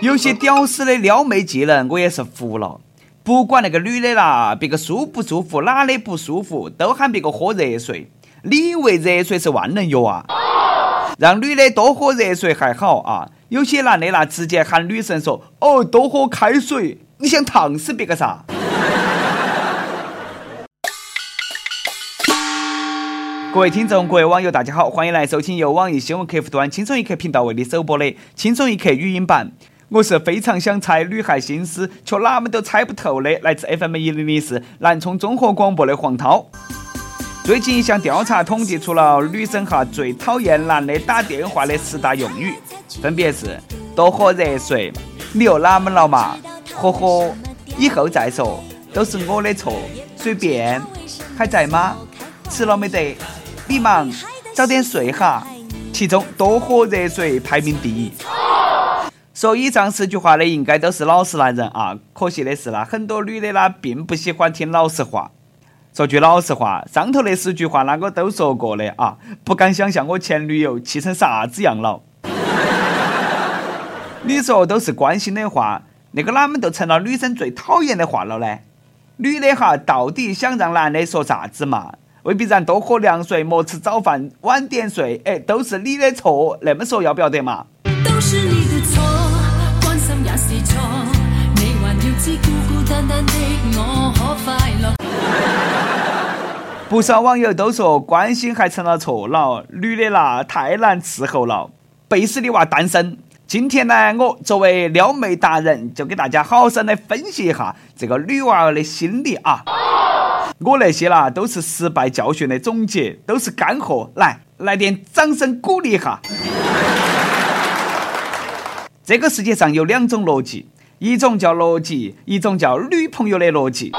有些屌丝的撩妹技能，我也是服了。不管那个女的啦，别个舒不舒服，哪里不舒服，都喊别个喝热水。你以为热水是万能药啊？让女的多喝热水还好啊，有些男的那直接喊女生说：“哦，多喝开水。”你想烫死别个啥？各位听众，各位网友，大家好，欢迎来收听由网易新闻客户端“轻松一刻”频道为你首播的《轻松一刻》语音版。我是非常想猜女孩心思，却哪么都猜不透的，来自 FM 一零零四南充综合广播的黄涛。最近一项调查统计出了女生哈最讨厌男的打电话的十大用语，分别是多喝热水，你又哪么了嘛？呵呵，以后再说，都是我的错，随便，还在吗？吃了没得？你忙，早点睡哈。其中多喝热水排名第一。说以上十句话的应该都是老实男人啊，可惜的是啦，很多女的啦并不喜欢听老实话。说句老实话，上头那十句话那个都说过的啊，不敢想象我前女友气成啥子样了。你说都是关心的话，那个哪么就成了女生最讨厌的话了呢？女的哈，到底想让男的说啥子嘛？未必然多喝凉水，莫吃早饭，晚点睡，哎，都是你的错，那么说要不要得嘛？都是你的错。不少网友都说关心还成了错了，女的啦太难伺候了。贝斯的娃单身。今天呢，我作为撩妹达人，就给大家好生的分析一下这个女娃儿的心理啊。我那些啦都是失败教训的总结，都是干货，来来点掌声鼓励一下。这个世界上有两种逻辑。一种叫逻辑，一种叫女朋友的逻辑。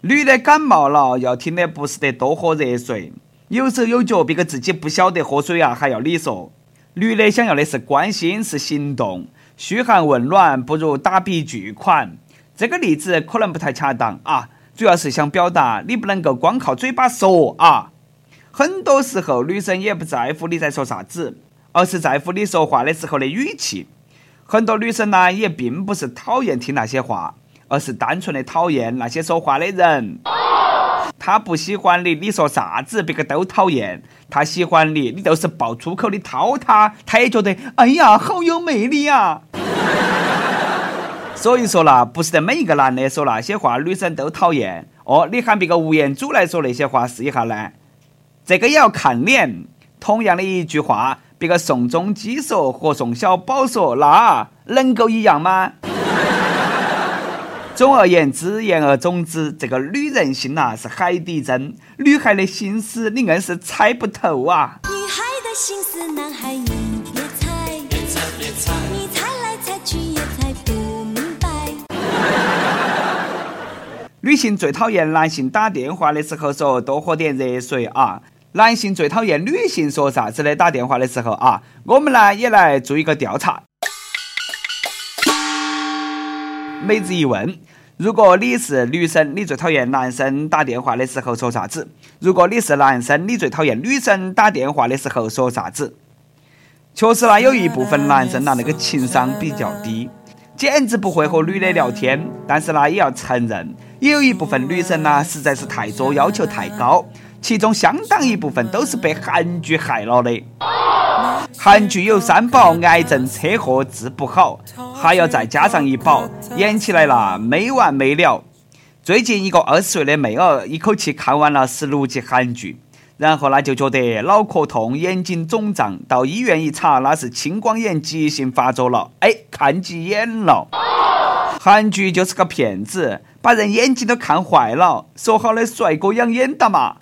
女的感冒了，要听的不是得多喝热水，有手有脚，别个自己不晓得喝水啊，还要你说。女的想要的是关心，是行动，嘘寒问暖不如打笔巨款。这个例子可能不太恰当啊，主要是想表达你不能够光靠嘴巴说啊。很多时候，女生也不在乎你在说啥子，而是在乎你说话的时候的语气。很多女生呢，也并不是讨厌听那些话，而是单纯的讨厌那些说话的人。她不喜欢你，你说啥子别个都讨厌；她喜欢你，你就是爆粗口的掏她，她也觉得哎呀好有魅力呀。所以说啦，不是得每一个男的说那些话，女生都讨厌哦。你喊别个吴彦祖来说那些话试一下呢？这个也要看脸。同样的一句话。别个宋仲基说和宋小宝说，那能够一样吗？总而言之，言而总之，这个女人心呐是海底针，女孩的心思你硬是猜不透啊。女孩的心思，男孩女性最讨厌男性打电话的时候说多喝点热水啊。男性最讨厌女性说啥子的打电话的时候啊，我们呢也来做一个调查。每日一问：如果你是女生，你最讨厌男生打电话的时候说啥子？如果你是男生，你最讨厌女生打电话的时候说啥子？确实呢，有一部分男生呢那个情商比较低，简直不会和女的聊天。但是呢，也要承认，也有一部分女生呢实在是太作，要求太高。其中相当一部分都是被韩剧害了的。韩剧有三宝：癌症、车祸治不好，还要再加上一宝，演起来了没完没了。最近一个二十岁的妹儿一口气看完了十六集韩剧，然后呢就觉得脑壳痛、眼睛肿胀，到医院一查，那是青光眼急性发作了，哎，看急眼了。韩剧就是个骗子，把人眼睛都看坏了。说好的帅哥养眼的嘛。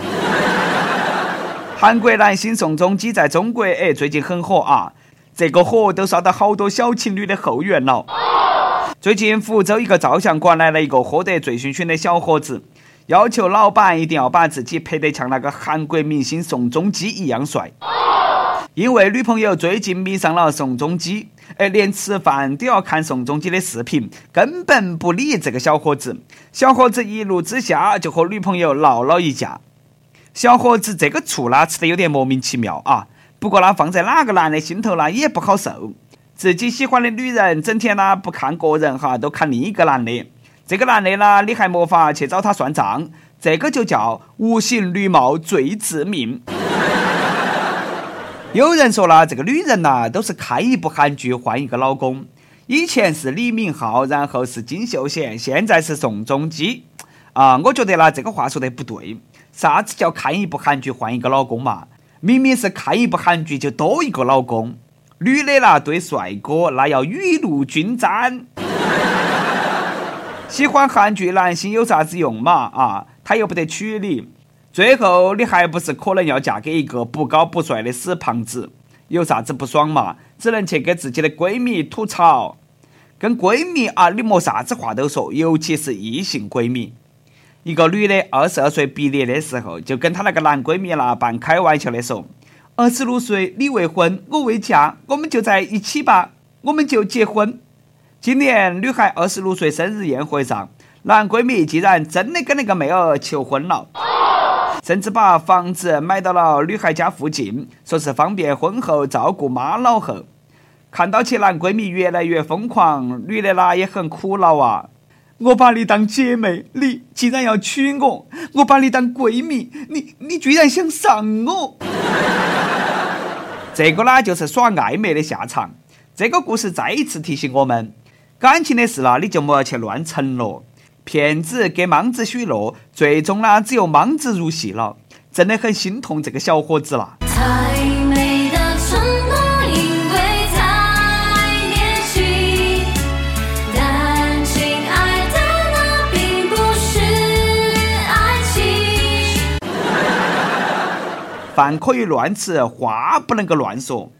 韩国男星宋仲基在中国哎，最近很火啊！这个火都烧到好多小情侣的后院了。最近福州一个照相馆来了一个喝得醉醺醺的小伙子，要求老板一定要把自己拍得像那个韩国明星宋仲基一样帅。因为女朋友最近迷上了宋仲基，哎，连吃饭都要看宋仲基的视频，根本不理这个小伙子。小伙子一怒之下就和女朋友闹了一架。小伙子这个醋呢吃的有点莫名其妙啊，不过呢放在哪个男的心头呢也不好受。自己喜欢的女人整天呢不看个人哈，都看另一个男的。这个男的呢，你还没法去找他算账，这个就叫无形绿帽最致命。有人说了，这个女人呐，都是看一部韩剧换一个老公。以前是李敏镐，然后是金秀贤，现在是宋仲基。啊，我觉得呢，这个话说的不对。啥子叫看一部韩剧换一个老公嘛？明明是看一部韩剧就多一个老公。女的啦，对帅哥那要雨露均沾。喜欢韩剧男星有啥子用嘛？啊，他又不得娶你，最后你还不是可能要嫁给一个不高不帅的死胖子？有啥子不爽嘛？只能去给自己的闺蜜吐槽，跟闺蜜啊，你莫啥子话都说，尤其是异性闺蜜。一个女的二十二岁毕业的时候，就跟她那个男闺蜜啦半开玩笑的说：“二十六岁你未婚，我未嫁，我们就在一起吧，我们就结婚。”今年女孩二十六岁生日宴会上，男闺蜜竟然真的跟那个妹儿求婚了，甚至把房子买到了女孩家附近，说是方便婚后照顾妈老汉。看到其男闺蜜越来越疯狂，女的啦也很苦恼啊！我把你当姐妹，你竟然要娶我；我把你当闺蜜，你你居然想上我！这个呢，就是耍暧昧的下场。这个故事再一次提醒我们。感情的事啦，你就莫要去乱承诺。骗子给莽子许诺，最终呢，只有莽子入戏了。真的很心痛这个小伙子啦。饭可以乱吃，话不能够乱说。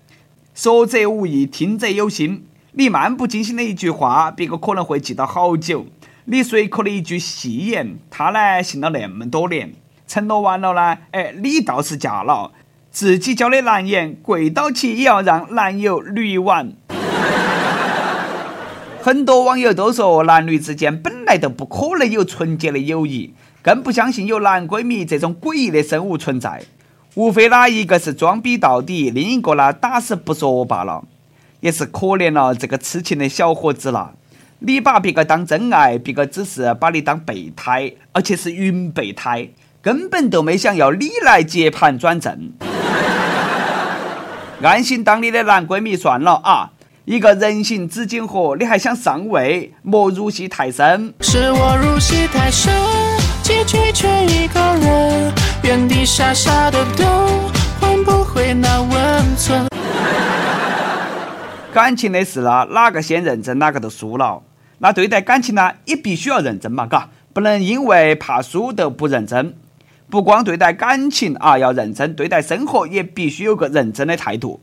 说者无意，听者有心。你漫不经心的一句话，别个可能会记到好久；你随口的一句戏言，他呢信了那么多年。承诺完了呢，哎，你倒是嫁了，自己交的男言，跪倒起也要让男友绿完。很多网友都说，男女之间本来都不可能有纯洁的友谊，更不相信有男闺蜜这种诡异的生物存在。无非呢，一个是装逼到底，另一个呢打死不说罢了。也是可怜了这个痴情的小伙子了。你把别个当真爱，别个只是把你当备胎，而且是云备胎，根本都没想要你来接盘转正。安心当你的男闺蜜算了啊！一个人形纸巾盒，你还想上位？莫入戏太深。是我入戏太深，结局却一个人，原地傻傻的等，换不回那温存。感情的事啦，哪个先认真，哪个都输了。那对待感情呢，也必须要认真嘛，嘎，不能因为怕输都不认真。不光对待感情啊要认真，对待生活也必须有个认真的态度。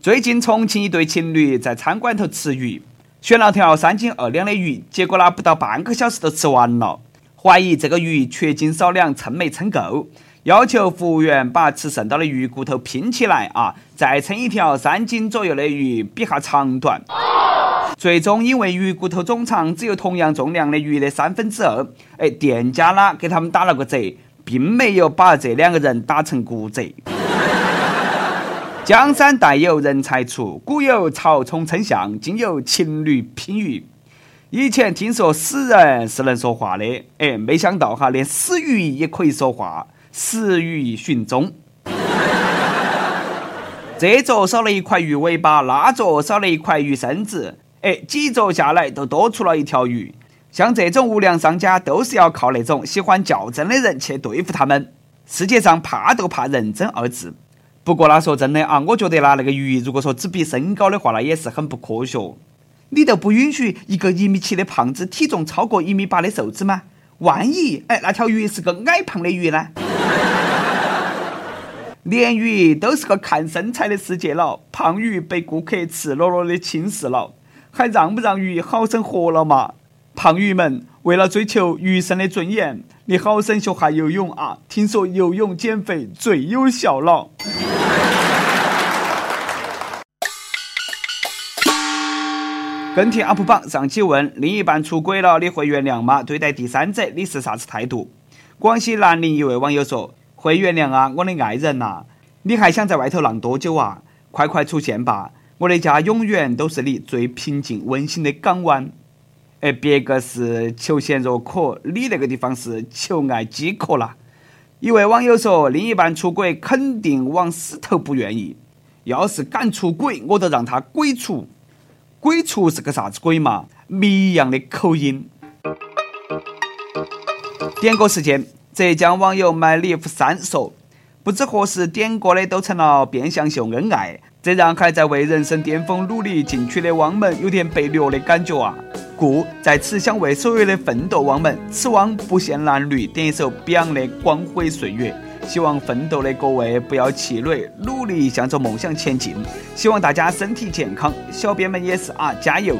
最近重庆一对情侣在餐馆头吃鱼，选了条三斤二两的鱼，结果呢不到半个小时都吃完了，怀疑这个鱼缺斤少两，称没称够。要求服务员把吃剩到的鱼骨头拼起来啊，再称一条三斤左右的鱼，比下长短。最终因为鱼骨头总长只有同样重量的鱼的三分之二，哎，店家呢给他们打了个折，并没有把这两个人打成骨折。江山代有人才出，古有曹冲称象，今有情侣拼鱼。以前听说死人是能说话的，哎，没想到哈，连死鱼也可以说话。死鱼寻踪，这座少了一块鱼尾巴，那座少了一块鱼身子，哎，几座下来都多出了一条鱼。像这种无良商家，都是要靠那种喜欢较真的人去对付他们。世界上怕都怕认真二字。不过那说真的啊，我觉得啦，那个鱼如果说只比身高的话，那也是很不科学。你都不允许一个一米七的胖子体重超过一米八的瘦子吗？万一哎，那条鱼是个矮胖的鱼呢？鲢鱼都是个看身材的世界了，胖鱼被顾客赤裸裸的轻视了，还让不让鱼好生活了嘛？胖鱼们为了追求鱼生的尊严，你好生学下游泳啊！听说游泳减肥最有效了。跟帖 UP 榜上期问：另一半出轨了，你会原谅吗？对待第三者，你是啥子态度？广西南宁一位网友说。会原谅啊，我的爱人呐！你还想在外头浪多久啊？快快出现吧！我的家永远都是你最平静温馨的港湾。而别个是求贤若渴，你那个地方是求爱饥渴啦。一位网友说：“另一半出轨，肯定往死头不愿意。要是敢出轨，我都让他鬼出。鬼出是个啥子鬼嘛？谜一样的口音。”点歌时间，浙江网友 my life 三说：“不知何时点歌的都成了变相秀恩爱，这让还在为人生巅峰努力进取的汪们有点被虐的感觉啊。”故在此想为所有的奋斗汪们，此汪不限男女，点一首 Beyond 的《光辉岁月》。希望奋斗的各位不要气馁，努力向着梦想前进。希望大家身体健康，小编们也是啊，加油！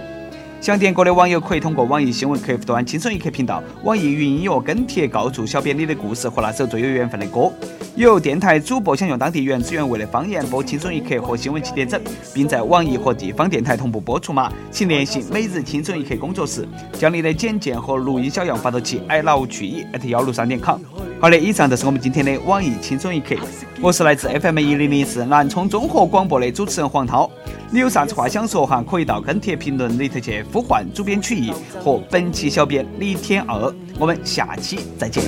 想点歌的网友可以通过网易新闻客户端“轻松一刻”频道、网易云音乐跟帖告诉小编你的故事和那首最有缘分的歌。有电台主播想用当地原汁原味的方言播《轻松一刻》和新闻七点整，并在网易和地方电台同步播出吗？请联系每日轻松一刻工作室，将你的简介和录音小样发到其 i love 曲艺幺六三点 com。好的，以上就是我们今天的网易轻松一刻。我是来自 FM 一零零四南充综合广播的主持人黄涛。你有啥子话想说哈？可以到跟帖评论里头去呼唤主编曲艺和本期小编李天二。我们下期再见。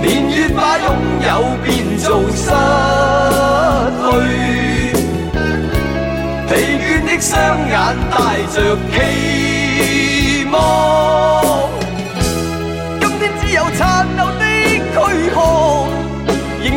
年月把拥有变做失去，疲倦的双眼带着期望。今天只有残留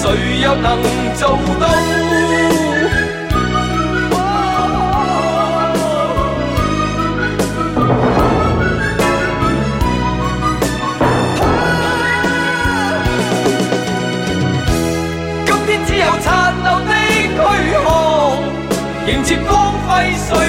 谁又能做到今天只有残留的躯壳迎接光辉岁